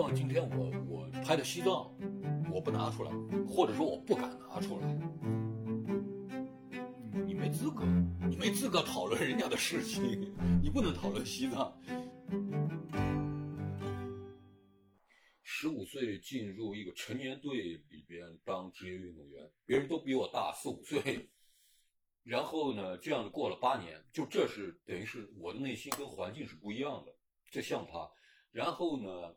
到今天我我拍的西藏，我不拿出来，或者说我不敢拿出来，你没资格，你没资格讨论人家的事情，你不能讨论西藏。十五岁进入一个成年队里边当职业运动员，别人都比我大四五岁。然后呢，这样过了八年，就这是等于是我的内心跟环境是不一样的，这像他。然后呢，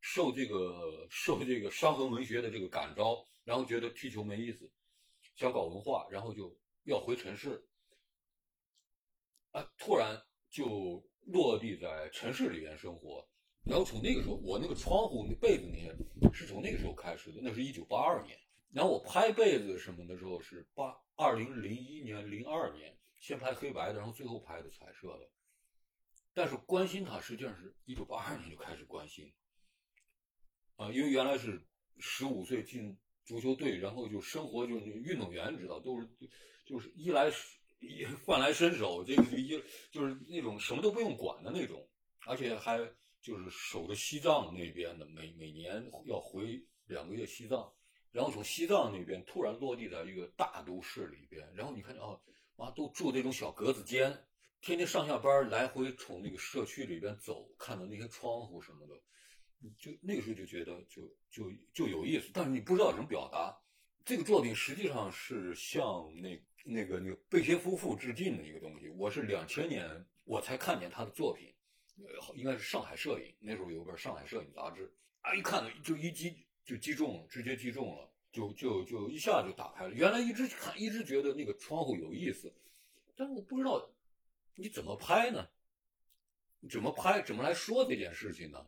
受这个受这个伤痕文学的这个感召，然后觉得踢球没意思，想搞文化，然后就要回城市。啊，突然就落地在城市里边生活。然后从那个时候，我那个窗户那被子那些是从那个时候开始的，那是一九八二年。然后我拍被子什么的时候是八二零零一年、零二年，先拍黑白的，然后最后拍的彩色的。但是关心他实际上是一九八二年就开始关心，啊，因为原来是十五岁进足球队，然后就生活就是运动员，知道都是就是衣来一饭来伸手，这个就一就是那种什么都不用管的那种，而且还。就是守着西藏那边的，每每年要回两个月西藏，然后从西藏那边突然落地在一个大都市里边，然后你看哦，妈都住那种小格子间，天天上下班来回从那个社区里边走，看到那些窗户什么的，就那个时候就觉得就就就有意思，但是你不知道怎么表达。这个作品实际上是向那那个那个贝歇夫妇致敬的一个东西。我是两千年我才看见他的作品。呃，应该是上海摄影，那时候有本上海摄影杂志，啊，一看就一击就击中了，直接击中了，就就就一下就打开了。原来一直看，一直觉得那个窗户有意思，但是我不知道你怎么拍呢？怎么拍？怎么来说这件事情呢？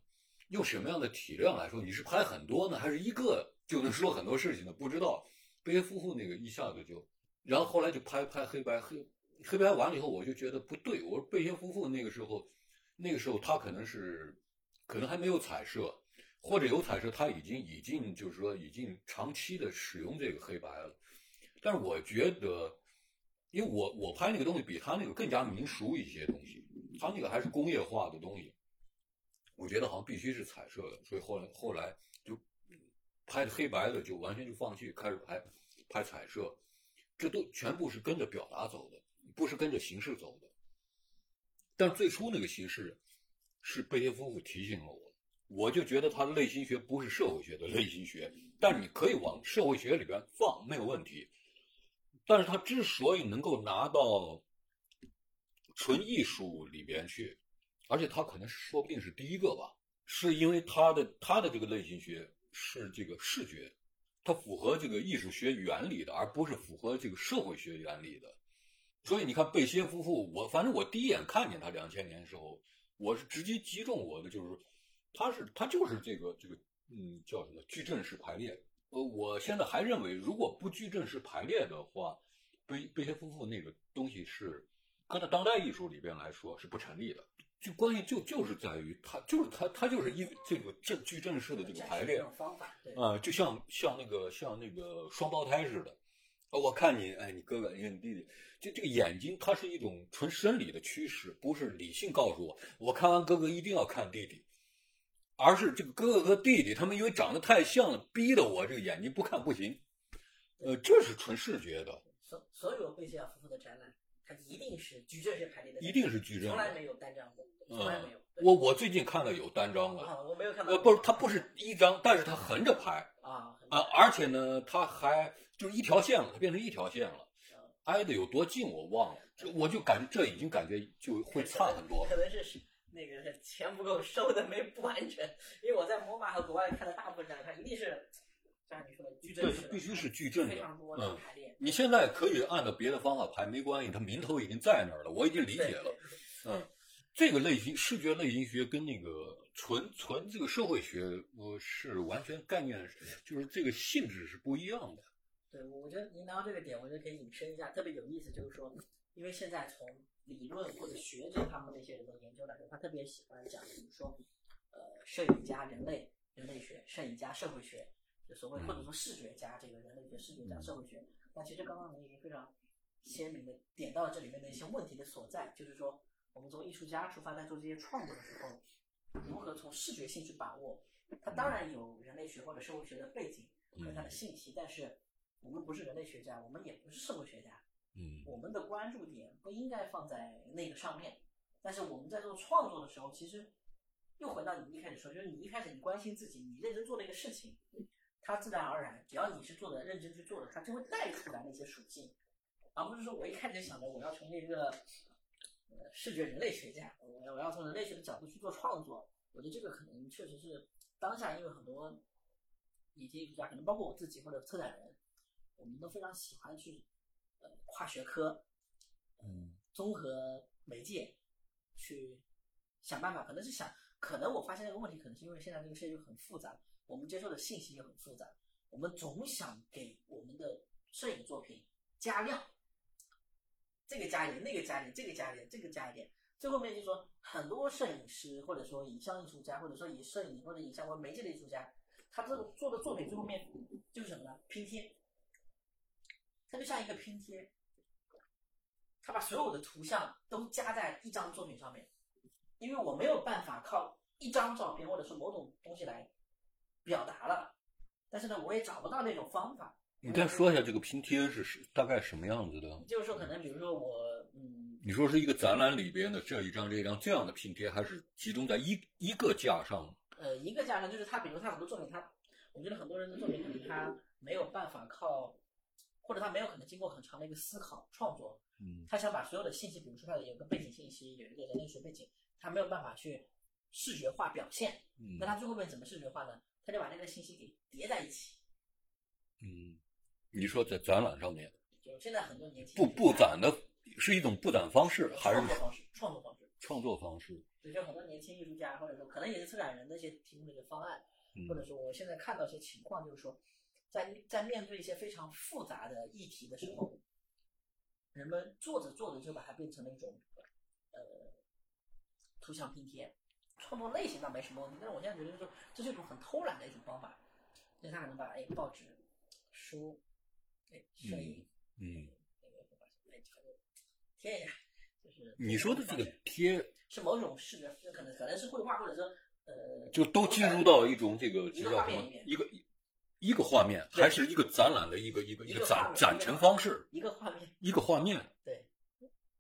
用什么样的体量来说？你是拍很多呢，还是一个就能说很多事情呢？不知道。贝爷夫妇那个一下子就，然后后来就拍拍黑白黑黑白完了以后，我就觉得不对。我说贝爷夫妇那个时候。那个时候他可能是，可能还没有彩色，或者有彩色，他已经已经就是说已经长期的使用这个黑白了。但是我觉得，因为我我拍那个东西比他那个更加民俗一些东西，他那个还是工业化的东西。我觉得好像必须是彩色的，所以后来后来就拍的黑白的就完全就放弃，开始拍拍彩色。这都全部是跟着表达走的，不是跟着形式走的。但最初那个形式，是贝叶夫妇提醒了我，我就觉得他的类型学不是社会学的类型学，但你可以往社会学里边放没有问题。但是他之所以能够拿到纯艺术里边去，而且他可能说不定是第一个吧，是因为他的他的这个类型学是这个视觉，它符合这个艺术学原理的，而不是符合这个社会学原理的。所以你看贝歇夫妇，我反正我第一眼看见他两千年的时候，我是直接击中我的，就是他是他就是这个这个嗯叫什么矩阵式排列。呃，我现在还认为，如果不矩阵式排列的话，贝贝歇夫妇那个东西是搁在当代艺术里边来说是不成立的。就关系就就是在于他就是他他就是因为这个正矩阵式的这个排列方法，啊，就像像那个像那个双胞胎似的。我看你，哎，你哥哥，你看你弟弟，就这个眼睛，它是一种纯生理的趋势，不是理性告诉我，我看完哥哥一定要看弟弟，而是这个哥哥和弟弟他们因为长得太像了，逼得我这个眼睛不看不行，呃，这是纯视觉的。所所有贝歇尔夫妇的展览，它一定是矩阵式排列的，一定是矩阵，从来没有单张过，从来没有。我我最近看了有单张的，我没有看到。呃，不是，它不是一张，但是它横着排啊啊，而且呢，它还。就是一条线了，它变成一条线了，挨得有多近我忘了，这我就感这已经感觉就会差很多。可能是那个钱不够收的没不完全，因为我在摩马和国外看的大部分展，它一定是像你说的矩阵式，必须是矩阵的，嗯。你现在可以按照别的方法排没关系，它名头已经在那儿了，我已经理解了。嗯，这个类型视觉类型学跟那个纯纯这个社会学，我是完全概念，就是这个性质是不一样的。对，我觉得您聊到这个点，我觉得可以引申一下，特别有意思，就是说，因为现在从理论或者学者他们那些人的研究来说，他特别喜欢讲，比如说，呃，摄影家人类人类学，摄影家社会学，就所谓或者说视觉家这个人类学，视觉家社会学。那其实刚刚您已经非常鲜明的点到了这里面的一些问题的所在，就是说，我们从艺术家出发在做这些创作的时候，如何从视觉性去把握。它当然有人类学或者社会学的背景和它的信息，但是我们不是人类学家，我们也不是社会学家，嗯我们的关注点不应该放在那个上面。但是我们在做创作的时候，其实又回到你一开始说，就是你一开始你关心自己，你认真做了一个事情，它自然而然，只要你是做的认真去做的，它就会带出来那些属性，而不是说我一开始想着我要成为一个呃视觉人类学家，我要我要从人类学的角度去做创作。我觉得这个可能确实是当下，因为很多以及艺术家，可能包括我自己或者策展人，我们都非常喜欢去呃跨学科，嗯综合媒介去想办法，可能是想，可能我发现这个问题，可能是因为现在这个世界就很复杂，我们接受的信息也很复杂，我们总想给我们的摄影作品加量，这个加一点，那个加一点，这个加一点，这个加一点，最后面就说很多摄影师或者说影像艺术家，或者说以摄影或者影像为媒介的艺术家，他这个做的作品最后面就是什么呢？拼贴，它就像一个拼贴，他把所有的图像都加在一张作品上面，因为我没有办法靠一张照片或者是某种东西来表达了，但是呢，我也找不到那种方法。你再说一下这个拼贴是是大概什么样子的？就是说，可能比如说我，嗯，你说是一个展览里边的这一张这一张这样的拼贴，还是集中在一一个架上？呃，一个架上就是他，比如他很多作品，他，我觉得很多人的作品可能他没有办法靠，或者他没有可能经过很长的一个思考创作，嗯他想把所有的信息，比如说他有个背景信息，有一个人类学背景，他没有办法去视觉化表现，嗯那他最后面怎么视觉化呢？他就把那个信息给叠在一起。嗯，你说在展览上面就现在很多年轻不布展的是一种布展方式，还是创作方式，创作方式。创作方式？对，就很多年轻艺术家，或者说可能也是策展人的一些提供的一个方案，嗯或者说我现在看到一些情况，就是说，在在面对一些非常复杂的议题的时候，人们做着做着就把它变成了一种呃图像拼贴。创作类型倒没什么问题，但是我现在觉得就是说这是一种很偷懒的一种方法，就是他可能把哎报纸、书、哎摄影、嗯，那个把哎贴一下，就是你说的这个贴，是某种视觉，就可能可能是绘画，或者说呃，就都进入到一种这个这叫什么？一个一个画面，还是一个展览的一个一个一个展展陈方式，一个画面，一个画面？对，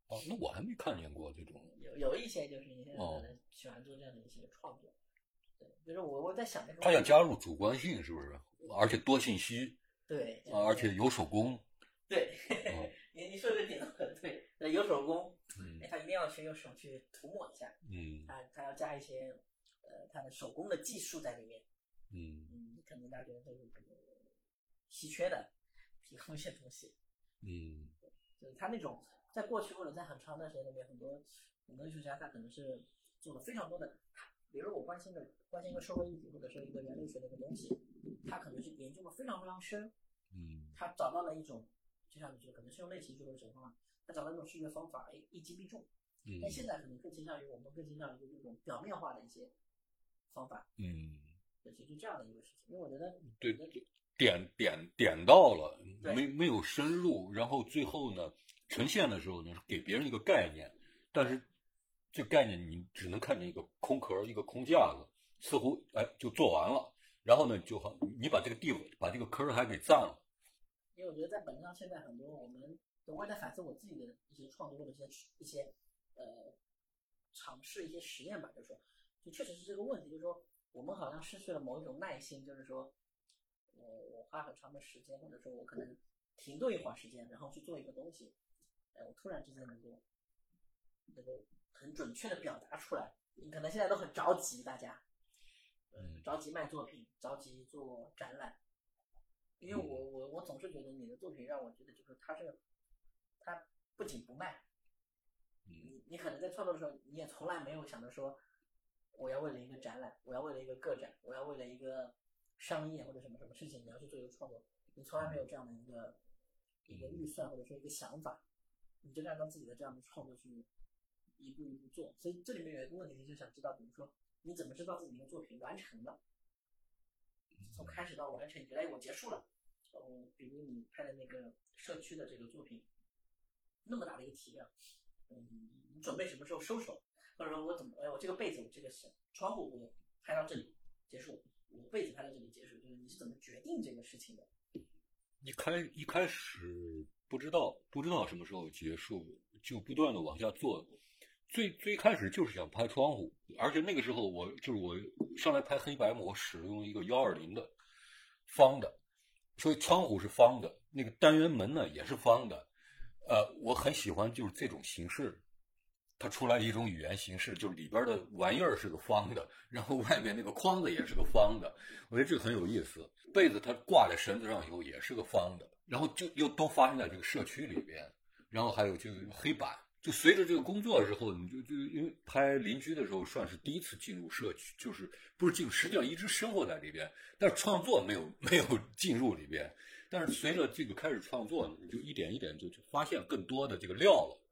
哦，那我还没看见过这种。有有一些就是你现在哦可能喜欢做这样的一些创作，对，就是我我在想那个，他想加入主观性，是不是？而且多信息对，啊，而且有手工。对，哦 你你说这个点很对，那有手工，他一定要去用手去涂抹一下，嗯他他要加一些呃他的手工的技术在里面，嗯嗯，可能大家觉得这是稀缺的，提供一些东西，嗯就是他那种在过去或者在很长的时间里面，很多很多艺术家他可能是做了非常多的，比如我关心的关心一个社会议题或者说一个人类学的一个东西，他可能是研究的非常非常深，嗯他找到了一种，就像你说，可能是用类型学或者什么方法，他找到一种视觉方法，哎，一击必中。嗯但现在可能更倾向于我们更倾向于这种表面化的一些方法，嗯，对，其实这样的一个事情。因为我觉得，对，点点点到了，没没有深入，然后最后呢，呈现的时候呢，给别人一个概念，但是这概念你只能看见一个空壳，一个空架子，似乎哎就做完了，然后呢就好，你把这个地把这个坑还给占了，因为我觉得在本质上，现在很多我们，我也在反思我自己的一些创作或者一些一些呃尝试一些实验吧，就是说，就确实是这个问题，就是说我们好像失去了某一种耐心，就是说，我我花很长的时间，或者说我可能停顿一会儿时间，然后去做一个东西，哎，我突然之间能够能够很准确的表达出来。你可能现在都很着急，大家，嗯。着急卖作品，着急做展览，因为我我我总是觉得你的作品让我觉得就是它是，它不仅不卖，你可能在创作的时候，你也从来没有想着说，我要为了一个展览，我要为了一个个展，我要为了一个商业或者什么什么事情，你要去做一个创作，你从来没有这样的一个一个预算或者说一个想法，你就按照自己的这样的创作去一步一步做。所以这里面有一个问题，就想知道，比如说你怎么知道自己的作品完成了？从开始到完成，你觉得哎我结束了，呃，比如你拍的那个社区的这个作品，那么大的一个体量，嗯，你准备什么时候收手？或者说我怎么，哎，我这个被子，我这个是窗户，我拍到这里结束，我被子拍到这里结束，就是你是怎么决定这个事情的？一开一开始不知道不知道什么时候结束，就不断的往下做。最最开始就是想拍窗户，而且那个时候我就是我上来拍黑白，我使用一个幺二零的方的，所以窗户是方的，那个单元门呢也是方的。呃，我很喜欢就是这种形式，它出来一种语言形式，就是里边的玩意儿是个方的，然后外面那个框子也是个方的，我觉得这很有意思。被子它挂在绳子上以后也是个方的，然后就又都发生在这个社区里边，然后还有就是黑板。就随着这个工作之后，你就就因为拍邻居的时候，算是第一次进入社区，就是不是进，实际上一直生活在里边，但是创作没有没有进入里边。但是随着这个开始创作，你就一点一点就就发现更多的这个料了，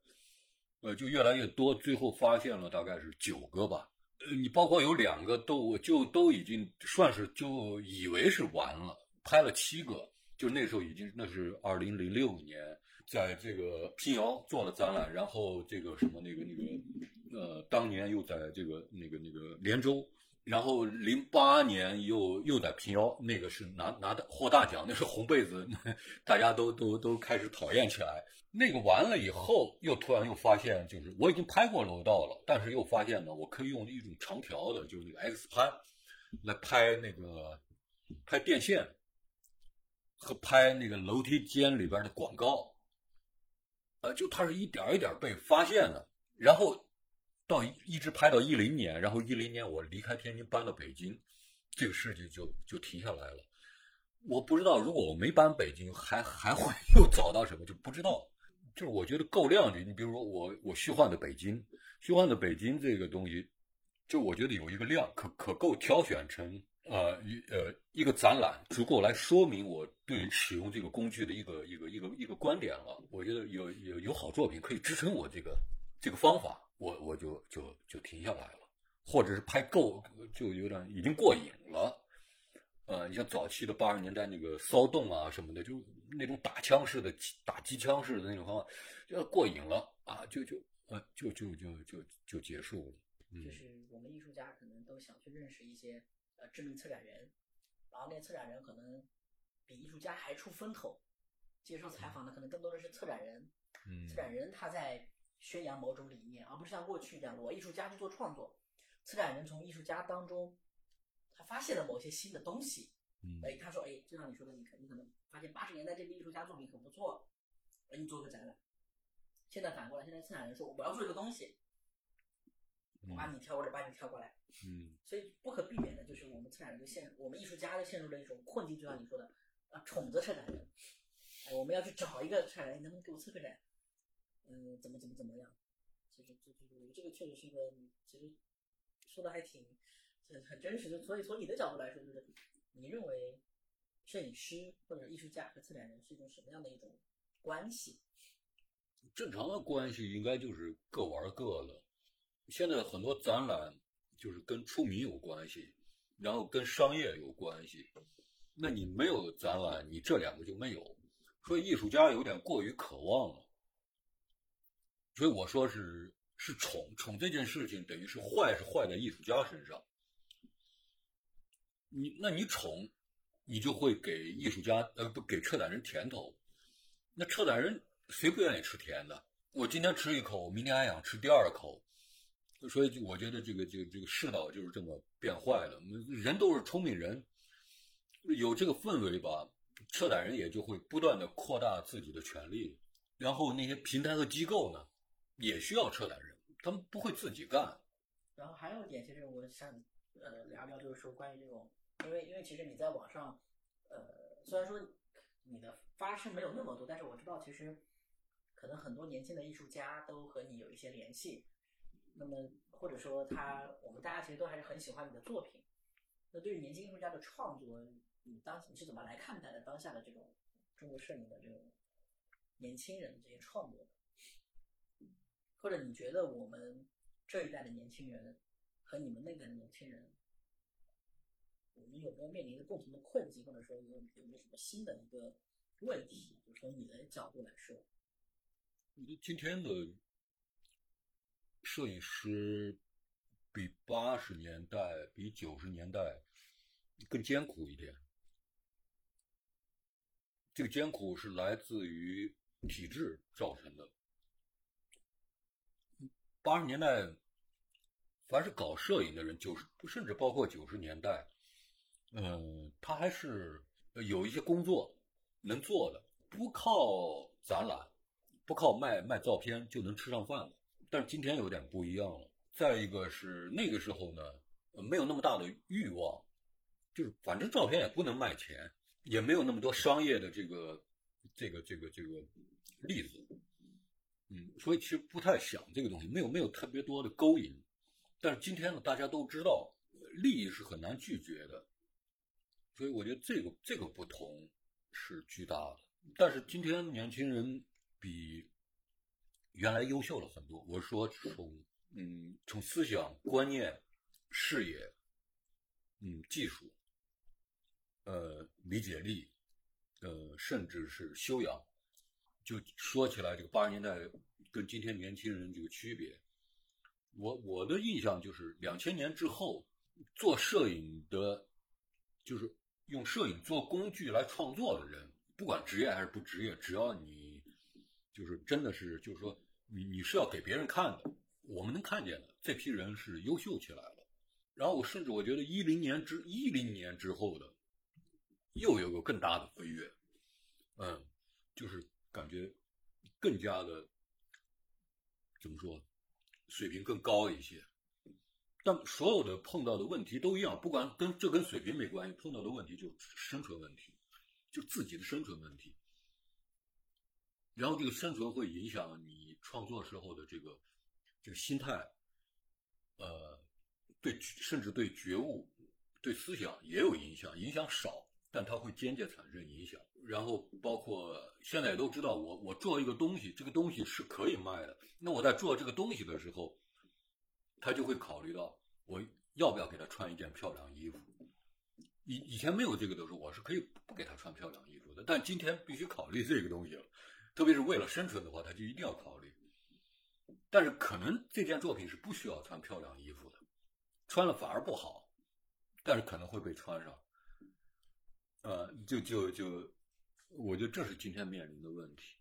呃，就越来越多，最后发现了大概是九个吧。呃，你包括有两个都就都已经算是就以为是完了，拍了七个，就那时候已经那是二零零六年。在这个平遥做了展览，然后这个什么那个那个，呃，当年又在这个那个那个连州，然后零八年又又在平遥，那个是拿拿的获大奖，那是红被子，大家都都都开始讨厌起来。那个完了以后，又突然又发现，就是我已经拍过楼道了，但是又发现呢，我可以用一种长条的，就是那个 X 拍来拍那个拍电线和拍那个楼梯间里边的广告。呃，就它是一点一点被发现的，然后到一直拍到一零年，然后一零年我离开天津搬到北京，这个事情就就停下来了。我不知道如果我没搬北京，还还会 又找到什么，就不知道。就是我觉得够亮的，你比如说我我虚幻的北京，虚幻的北京这个东西，就我觉得有一个量，可可够挑选成。呃，一呃，一个展览足够来说明我对使用这个工具的一个一个一个一个观点了。我觉得有有有好作品可以支撑我这个这个方法，我我就就就停下来了，或者是拍够就有点已经过瘾了。呃，你像早期的八十年代那个骚动啊什么的，就那种打枪式的打机枪式的那种方法，就过瘾了啊，就就呃就就就就就结束了。就是我们艺术家可能都想去认识一些。呃，知名策展人，然后那些策展人可能比艺术家还出风头，接受采访的可能更多的是策展人。嗯，策展人他在宣扬某种理念，而不是像过去一样，我艺术家去做创作。策展人从艺术家当中，他发现了某些新的东西。嗯，哎，他说，哎，就像你说的，你可你可能发现八十年代这个艺术家作品很不错，哎，你做个展览。现在反过来，现在策展人说，我要做一个东西，我把你挑过来，把你挑过来。嗯，所以不可避免的就是我们策展人就陷，我们艺术家就陷入了一种困境，就像你说的，啊，宠着策展人，哎，我们要去找一个策展人，能不能给我策个展？嗯，怎么怎么怎么样？其实这这这这个确实是一个，其实说的还挺很很真实的。所以从你的角度来说，就是你认为摄影师或者艺术家和策展人是一种什么样的一种关系？正常的关系应该就是各玩各的。现在很多展览。就是跟出名有关系，然后跟商业有关系。那你没有展览，你这两个就没有。所以艺术家有点过于渴望了。所以我说是是宠宠这件事情，等于是坏是坏在艺术家身上。你那你宠，你就会给艺术家呃不给策展人甜头。那策展人谁不愿意吃甜的？我今天吃一口，明天还想吃第二口。所以，我觉得这个这个这个世道就是这么变坏的。人都是聪明人，有这个氛围吧，策展人也就会不断的扩大自己的权利。然后那些平台和机构呢，也需要策展人，他们不会自己干。然后还有一点，其实我想呃聊聊，就是说关于这种，因为因为其实你在网上，呃，虽然说你的发声没有那么多，但是我知道其实可能很多年轻的艺术家都和你有一些联系。那么，或者说他，我们大家其实都还是很喜欢你的作品。那对于年轻艺术家的创作，你当你是怎么来看待的当下的这种中国摄影的这种年轻人的这些创作的？或者你觉得我们这一代的年轻人和你们那个年轻人，我们有没有面临着共同的困境，或者说有有没有什么新的一个问题？就从你的角度来说，我觉得今天的。摄影师比八十年代、比九十年代更艰苦一点。这个艰苦是来自于体制造成的。八十年代，凡是搞摄影的人，九十甚至包括九十年代，嗯，他还是有一些工作能做的，不靠展览，不靠卖卖照片就能吃上饭了。但是今天有点不一样了。再一个是那个时候呢，没有那么大的欲望，就是反正照片也不能卖钱。也没有那么多商业的这个、这个、这个、这个例子，嗯，所以其实不太想这个东西，没有没有特别多的勾引。但是今天呢，大家都知道，利益是很难拒绝的，所以我觉得这个这个不同是巨大的。但是今天年轻人比原来优秀了很多。我说从嗯从思想观念、视野、嗯技术。呃，理解力，呃，甚至是修养，就说起来，这个八十年代跟今天年轻人这个区别，我我的印象就是两千年之后做摄影的，就是用摄影做工具来创作的人，不管职业还是不职业，只要你就是真的是，就是说你你是要给别人看的，我们能看见的这批人是优秀起来了。然后我甚至我觉得一零年之一零年之后的。又有个更大的飞跃，嗯，就是感觉更加的怎么说，水平更高一些。但所有的碰到的问题都一样，不管跟这跟水平没关系，碰到的问题就是生存问题，就自己的生存问题。然后这个生存会影响你创作时候的这个这个心态，呃，对，甚至对觉悟、对思想也有影响，影响少。但它会间接产生影响，然后包括现在也都知道，我我做一个东西，这个东西是可以卖的。那我在做这个东西的时候，他就会考虑到我要不要给他穿一件漂亮衣服。以以前没有这个的时候，我是可以不给他穿漂亮衣服的。但今天必须考虑这个东西了，特别是为了生存的话，他就一定要考虑。但是可能这件作品是不需要穿漂亮衣服的，穿了反而不好，但是可能会被穿上。呃，就就就，我觉得这是今天面临的问题。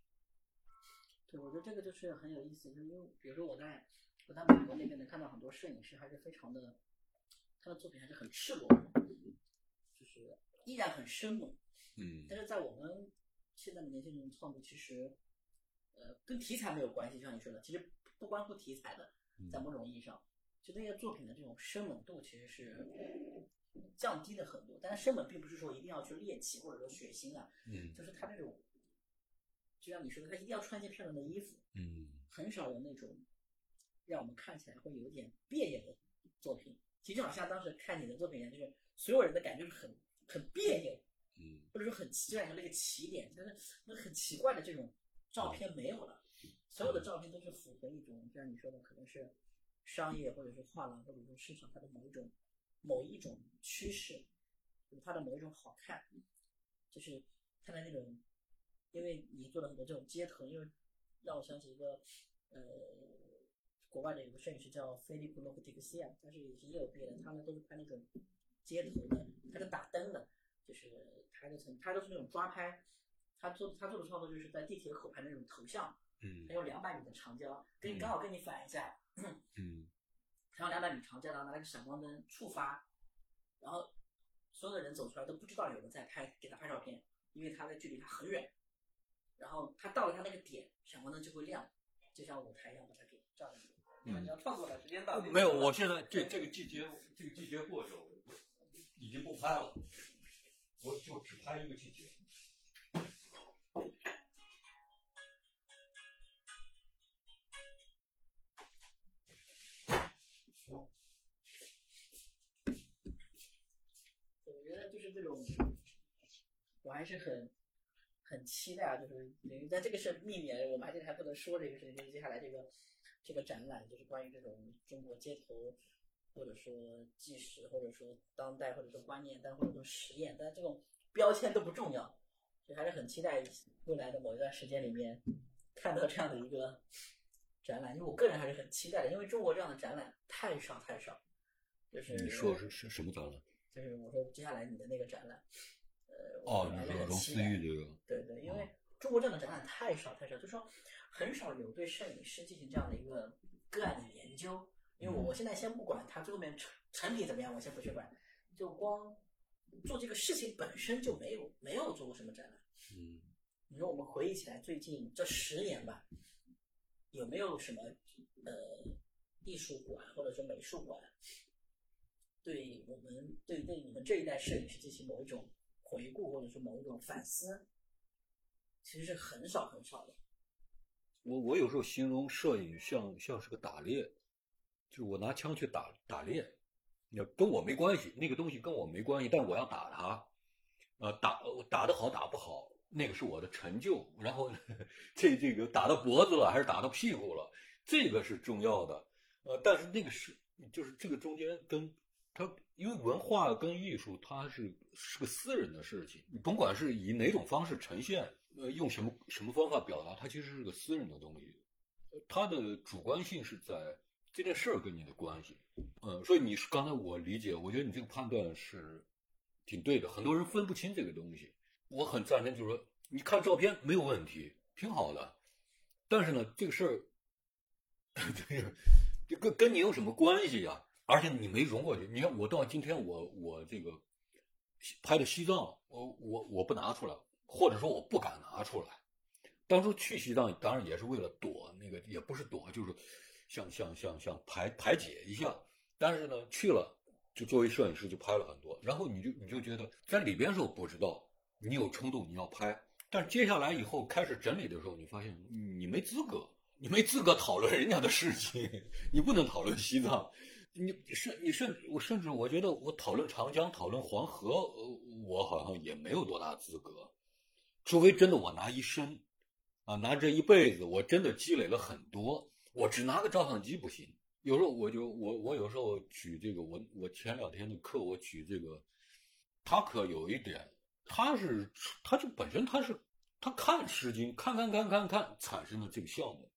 对，我觉得这个就是很有意思，就是因为比如说我在我在美国那边能看到很多摄影师，还是非常的，他的作品还是很赤裸，就是依然很生猛。嗯。但是在我们现在的年轻人创作，其实呃跟题材没有关系，像你说的，其实不关乎题材的，在某种意义上，就那些作品的这种生猛度其实是。降低了很多，但是生猛并不是说一定要去猎奇或者说血腥啊，嗯，就是他这种，就像你说的，他一定要穿一件漂亮的衣服，嗯，很少有那种让我们看起来会有点别扭的作品。其实就好像当时看你的作品一样，就是所有人的感觉是很很别扭，嗯，或者说很奇，就像那个起点，但是那很奇怪的这种照片没有了，所有的照片都是符合一种，就像你说的，可能是商业或者是画廊或者说市场它的某一种。某一种趋势，就是它的某一种好看，就是它的那种，因为你做了很多这种街头，因为让我想起一个呃，国外的有个摄影师叫菲利普洛克迪克西亚，他是已经有别的，他们都是拍那种街头的，他是打灯的，就是他都是那种抓拍，他做他做的创作就是在地铁口拍那种头像，嗯，他用两百米的长焦，跟刚好跟你反一下，嗯。然后两百米长焦，然后拿了个闪光灯触发，然后所有的人走出来都不知道有人在拍，给他拍照片，因为他的距离他很远。然后他到了他那个点，闪光灯就会亮，就像舞台一样把他给照亮。嗯，你要创作的时间到。没有，我现在这这个季节，这个季节过去了，已经不拍了，我就只拍一个季节。我觉得就是这种我还是很很期待啊，就是等于在这个是秘密，我们还这个还不能说这个事情。就是接下来这个这个展览，就是关于这种中国街头，或者说纪实，或者说当代，或者说观念，但或者说实验，但这种标签都不重要，所以还是很期待未来的某一段时间里面看到这样的一个。展览，因为我个人还是很期待的，因为中国这样的展览太少太少。就是你说是是什么展览？就是我说接下来你的那个展览，呃，哦，你说龙思玉这个？对对，因为中国这样的展览太少太少，就说很少有对摄影师进行这样的一个个案的研究。因为我我现在先不管它最后面成成品怎么样，我先不去管，就光做这个事情本身就没有没有做过什么展览。嗯，你说我们回忆起来最近这十年吧，有没有什么呃艺术馆或者说美术馆？对我们对对你们这一代摄影师进行某一种回顾，或者说某一种反思，其实是很少很少的。我我有时候形容摄影像像是个打猎，就是我拿枪去打打猎，那跟我没关系，那个东西跟我没关系，但我要打它，呃，打打得好打不好，那个是我的成就。然后这这个打到脖子了还是打到屁股了，这个是重要的。呃，但是那个是就是这个中间跟。它因为文化跟艺术，它是是个私人的事情，你甭管是以哪种方式呈现，呃，用什么什么方法表达，它其实是个私人的东西，它的主观性是在这件事儿跟你的关系，嗯，所以你是刚才我理解，我觉得你这个判断是挺对的。很多人分不清这个东西，我很赞成，就是说你看照片没有问题，挺好的，但是呢，这个事儿，这个跟跟你有什么关系呀？而且你没融过去，你看我到今天，我我这个拍的西藏，我我我不拿出来，或者说我不敢拿出来。当初去西藏当然也是为了躲那个，也不是躲，就是想想想想排排解一下。但是呢，去了就作为摄影师就拍了很多，然后你就你就觉得在里边的时候不知道，你有冲动你要拍，但接下来以后开始整理的时候，你发现你没资格，你没资格讨论人家的事情，你不能讨论西藏。你甚你甚我甚至我觉得我讨论长江讨论黄河，我好像也没有多大资格，除非真的我拿一生，啊拿这一辈子我真的积累了很多，我只拿个照相机不行。有时候我就我我有时候举这个我我前两天的课我举这个，他可有一点，他是他就本身他是他看《诗经》看看看看看产生的这个项目，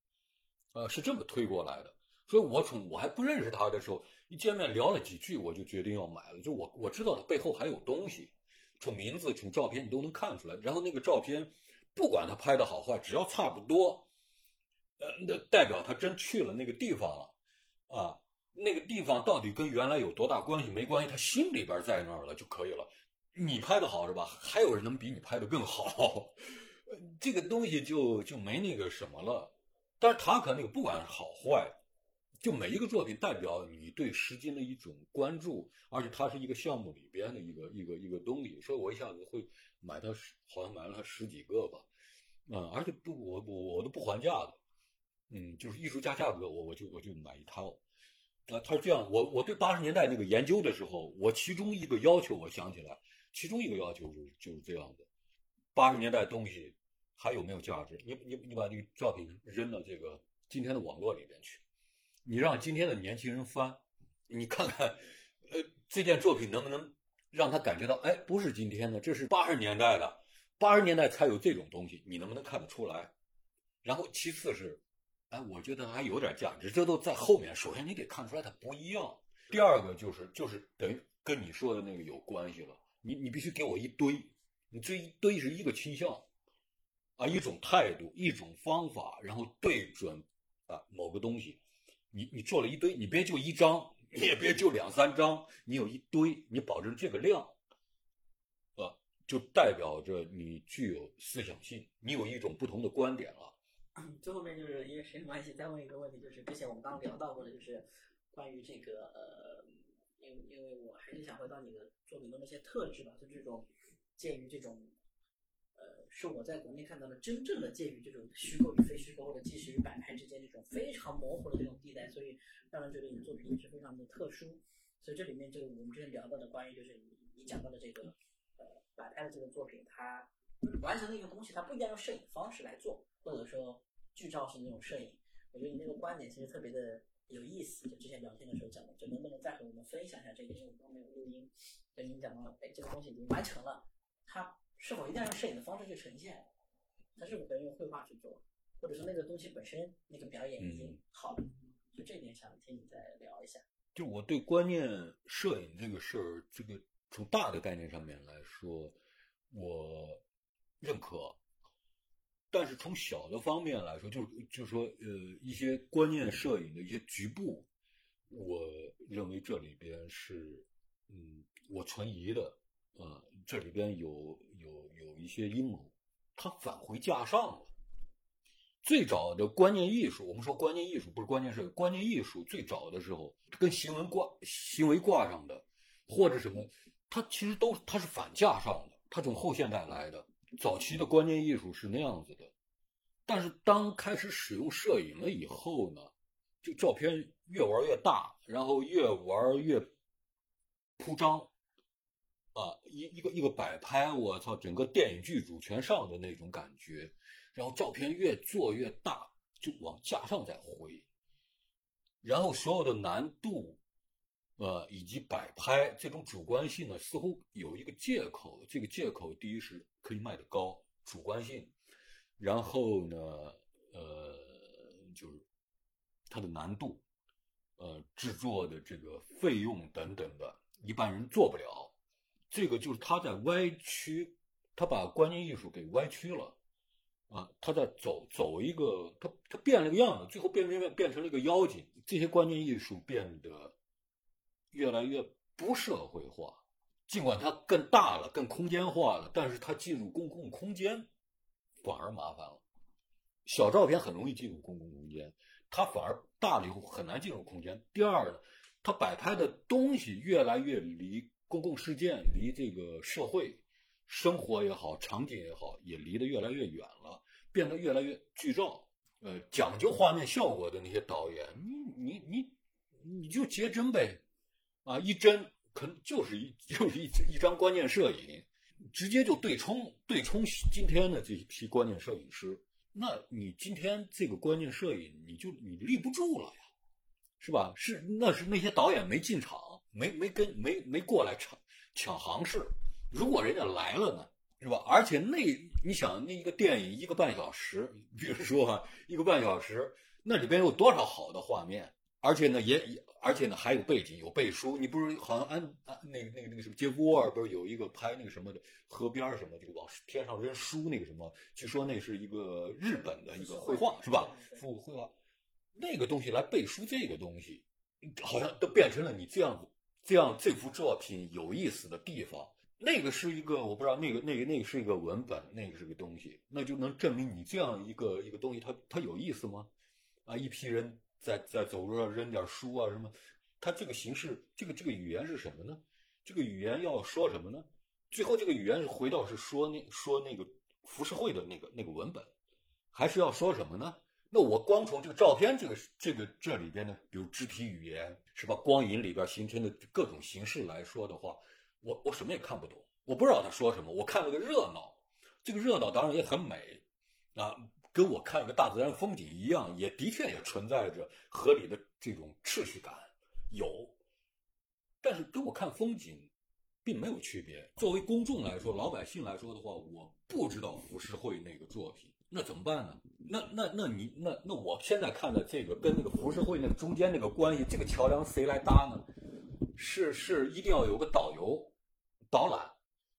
呃是这么推过来的。所以，我从我还不认识他的时候，一见面聊了几句，我就决定要买了。就我我知道他背后还有东西，从名字、从照片你都能看出来。然后那个照片，不管他拍的好坏，只要差不多，呃，那代表他真去了那个地方了，啊，那个地方到底跟原来有多大关系？没关系，他心里边在那儿了就可以了。你拍的好是吧？还有人能比你拍的更好，这个东西就就没那个什么了。但是塔可那个不管是好坏。就每一个作品代表你对时间的一种关注，而且它是一个项目里边的一个一个一个东西，所以我一下子会买它十，好像买了它十几个吧，嗯，而且不，我我我都不还价的，嗯，就是艺术家价格，我我就我就买一套，啊，他是这样，我我对八十年代那个研究的时候，我其中一个要求，我想起来，其中一个要求就是就是这样的，八十年代东西还有没有价值？你你你把这个照片扔到这个今天的网络里边去。你让今天的年轻人翻，你看看，呃，这件作品能不能让他感觉到，哎，不是今天的，这是八十年代的，八十年代才有这种东西，你能不能看得出来？然后其次是，哎，我觉得还有点价值，这都在后面。首先你得看出来它不一样。第二个就是就是等于跟你说的那个有关系了，你你必须给我一堆，你这一堆是一个倾向，啊，一种态度，一种方法，然后对准啊某个东西。你你做了一堆，你别就一张，你也别就两三张，你有一堆，你保证这个量，呃，就代表着你具有思想性，你有一种不同的观点了。最后面就是因为时间关系，再问一个问题，就是之前我们刚聊到过的，就是关于这个呃，因为因为我还是想回到你的作品中那些特质吧，就这种介于这种。呃是我在国内看到的真正的介于这种虚构与非虚构或者纪实与摆拍之间这种非常模糊的这种地带，所以让人觉得你的作品也是非常的特殊。所以这里面就我们之前聊到的关于就是你你讲到的这个呃摆拍的这个作品，它完成的一个东西，它不应该用摄影方式来做，或者说剧照式那种摄影。我觉得你那个观点其实特别的有意思。就之前聊天的时候讲的，就能不能再和我们分享一下这个？因为我刚没有录音，就您讲到，哎，这个东西已经完成了，它。是否一定要用摄影的方式去呈现？它是否可以用绘画去做？或者说那个东西本身那个表演已经嗯好了，就这点想听你再聊一下。就我对观念摄影这个事儿，这个从大的概念上面来说，我认可。但是从小的方面来说，就是就是说，呃，一些观念摄影的一些局部，我认为这里边是，嗯，我存疑的，啊、这里边有有有一些阴谋，它返回架上了。最早的观念艺术，我们说观念艺术不是观念摄影，观念艺术最早的时候跟行为挂行为挂上的，或者什么，它其实都它是反架上的，它从后现代来的。早期的观念艺术是那样子的，但是当开始使用摄影了以后呢，就照片越玩越大，然后越玩越铺张，啊，一一个一个摆拍，我操，整个电影剧组全上的那种感觉，然后照片越做越大，就往架上再挥，然后所有的难度，呃，以及摆拍这种主观性呢，似乎有一个借口。这个借口，第一是可以卖得高，主观性；然后呢，呃，就是它的难度，呃，制作的这个费用等等的，一般人做不了。这个就是他在歪曲，他把观念艺术给歪曲了。啊，他在走走一个，他他变了个样子，最后变变变成了一个妖精。这些观念艺术变得越来越不社会化，尽管它更大了、更空间化了，但是它进入公共空间反而麻烦了。小照片很容易进入公共空间，它反而大了以后很难进入空间。第二呢，它摆拍的东西越来越离公共事件、离这个社会生活也好、场景也好，也离得越来越远了，变得越来越剧照。呃，讲究画面效果的那些导演，你你你你就截真呗，啊，一帧可能就是一 就是一一张观念摄影，直接就对冲对冲今天的这一批观念摄影师。那你今天这个观念摄影，你就你立不住了呀，是吧？是那是那些导演没进场，没没跟没没过来抢抢行市。如果人家来了呢，是吧？而且那你想，那一个电影一个半小时，比如说哈、一个半小时，那里边有多少好的画面？而且呢，也也而且呢还有背景有背书。你不是好像安安那个那个那个什么杰夫沃尔不是有一个拍那个什么的河边儿什么这个往天上扔书那个什么？据说那是一个日本的一个绘画是吧？幅绘画那个东西来背书这个东西，好像都变成了你这样子这样这幅作品有意思的地方。那个是一个我不知道，那个那个那个是一个文本，那个是个东西，那就能证明你这样一个一个东西，它它有意思吗？啊，一批人在在走路上扔点书啊什么，它这个形式，这个这个语言是什么呢？这个语言要说什么呢？最后这个语言是回到是说那说那个浮世绘的那个那个文本，还是要说什么呢？那我光从这个照片这个这个这里边呢，比如肢体语言是吧，光影里边形成的各种形式来说的话，我我什么也看不懂，我不知道他说什么，我看了个热闹，这个热闹当然也很美，啊，跟我看一个大自然风景一样，也的确也存在着合理的这种秩序感，有，但是跟我看风景并没有区别。作为公众来说，老百姓来说的话，我不知道浮世绘那个作品，那怎么办呢？那那那你那那我现在看的这个跟那个浮世绘那中间那个关系，这个桥梁谁来搭呢？是是一定要有个导游导览，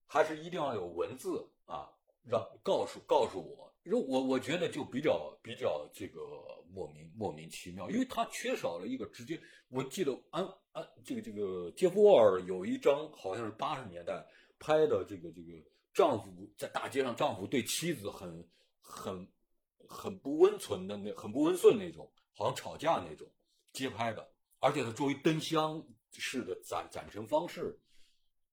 还是一定要有文字啊，让告诉告诉我？如我我觉得就比较比较这个莫名莫名其妙，因为它缺少了一个直接。我记得安安这个这个杰夫沃尔有一张好像是八十年代拍的，这个这个丈夫在大街上，丈夫对妻子很很很不温存的那很不温顺那种，好像吵架那种街拍的，而且它作为灯箱式的展展陈方式，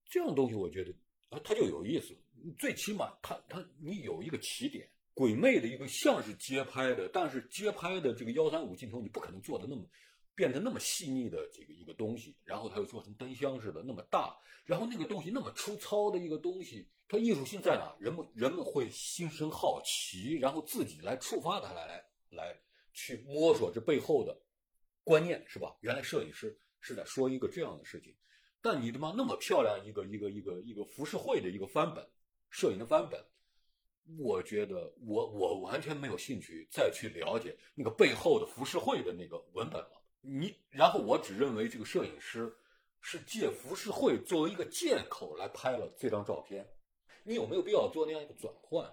这样东西我觉得啊，它就有意思。最起码它它你有一个起点，鬼魅的一个像是街拍的，但是街拍的这个幺三五镜头你不可能做的那么变得那么细腻的这个一个东西，然后它又做成灯箱似的那么大，然后那个东西那么粗糙的一个东西，它艺术性在哪？人们人们会心生好奇，然后自己来触发它来来去摸索这背后的观念是吧？原来摄影师是在说一个这样的事情，但你他妈那么漂亮一个一个一个一个浮世绘的一个翻本，摄影的翻本，我觉得我我完全没有兴趣再去了解那个背后的浮世绘的那个文本了。你然后我只认为这个摄影师是借浮世绘作为一个借口来拍了这张照片。你有没有必要做那样一个转换？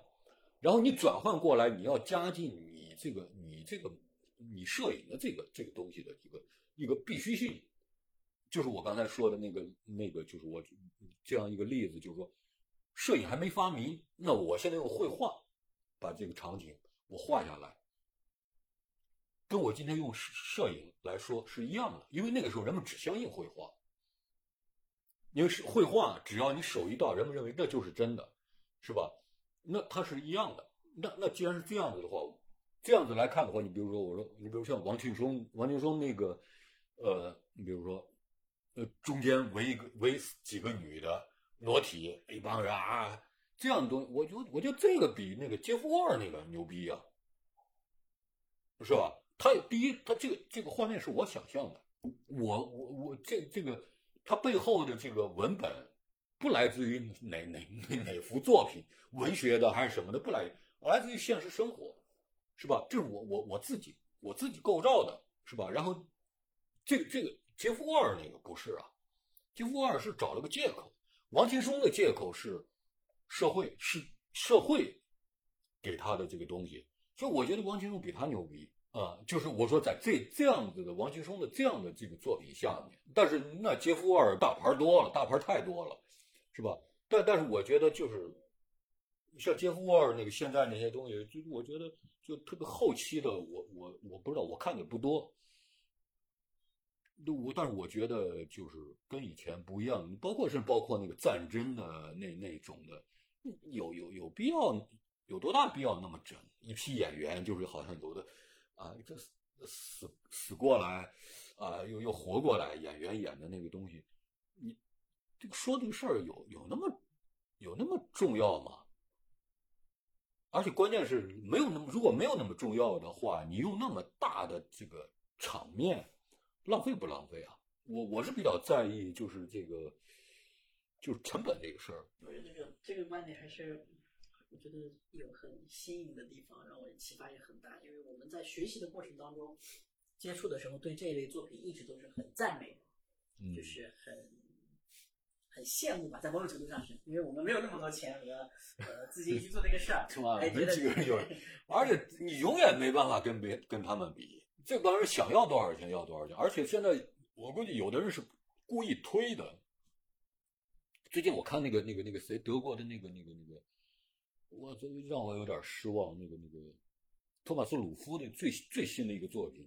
然后你转换过来，你要加进你这个你这个你摄影的这个这个东西的一个一个必须性。就是我刚才说的那个那个，就是我这样一个例子，就是说，摄影还没发明，那我现在用绘画把这个场景我画下来，跟我今天用摄摄影来说是一样的，因为那个时候人们只相信绘画，因为是绘画，只要你手一到，人们认为那就是真的，是吧？那它是一样的。那那既然是这样子的话，这样子来看的话，你比如说，我说你比如像王劲松，王劲松那个，呃，你比如说。呃，中间围一个围几个女的裸体，一帮人啊，这样的东西，我就我觉得这个比那个杰夫二那个牛逼啊，是吧？他第一，他这个这个画面是我想象的，我我我这这个他背后的这个文本不来自于哪哪哪哪幅作品，文学的还是什么的，不来，来自于现实生活，是吧？这是我我我自己我自己构造的，是吧？然后这个这个。杰夫二那个不是啊，杰夫二是找了个借口。王劲松的借口是社会，是社会给他的这个东西。所以我觉得王劲松比他牛逼啊！就是我说在这这样子的王劲松的这样的这个作品下面，但是那杰夫沃尔大牌多了，大牌太多了，是吧？但但是我觉得就是像杰夫沃尔那个现在那些东西，就我觉得就特别后期的，我我我不知道，我看的不多。我，但是我觉得就是跟以前不一样，包括是包括那个战争的那那种的，有有有必要，有多大必要那么整？一批演员就是好像有的啊，这死死过来啊，又又活过来，演员演的那个东西，你这个说这个事儿有有那么有那么重要吗？而且关键是没有那么，如果没有那么重要的话，你用那么大的这个场面。浪费不浪费啊？我我是比较在意，就是这个，就是成本这个事儿。我觉得这个这个观点还是，我觉得有很新颖的地方，让我启发也很大。因为我们在学习的过程当中接触的时候，对这一类作品一直都是很赞美，就是很很羡慕吧，在某种程度上是，因为我们没有那么多钱和呃资金去做这个事儿，是吧？觉得有，而且你永远没办法跟别跟他们比。这帮人想要多少钱要多少钱，而且现在我估计有的人是故意推的。最近我看那个那个那个谁德国的那个那个那个，我这让我有点失望。那个那个托马斯鲁夫的最最新的一个作品，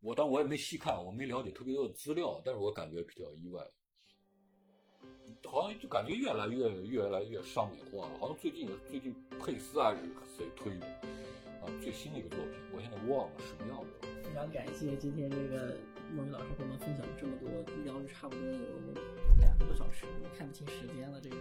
我当我也没细看，我没了解特别多的资料，但是我感觉比较意外，好像就感觉越来越越来越商业化了。好像最近最近佩斯还是谁推的啊？最新的一个作品，我现在忘了什么样子。非常感谢今天这个莫雨老师跟我们分享这么多，聊了差不多有两个多小时，看不清时间了。这个。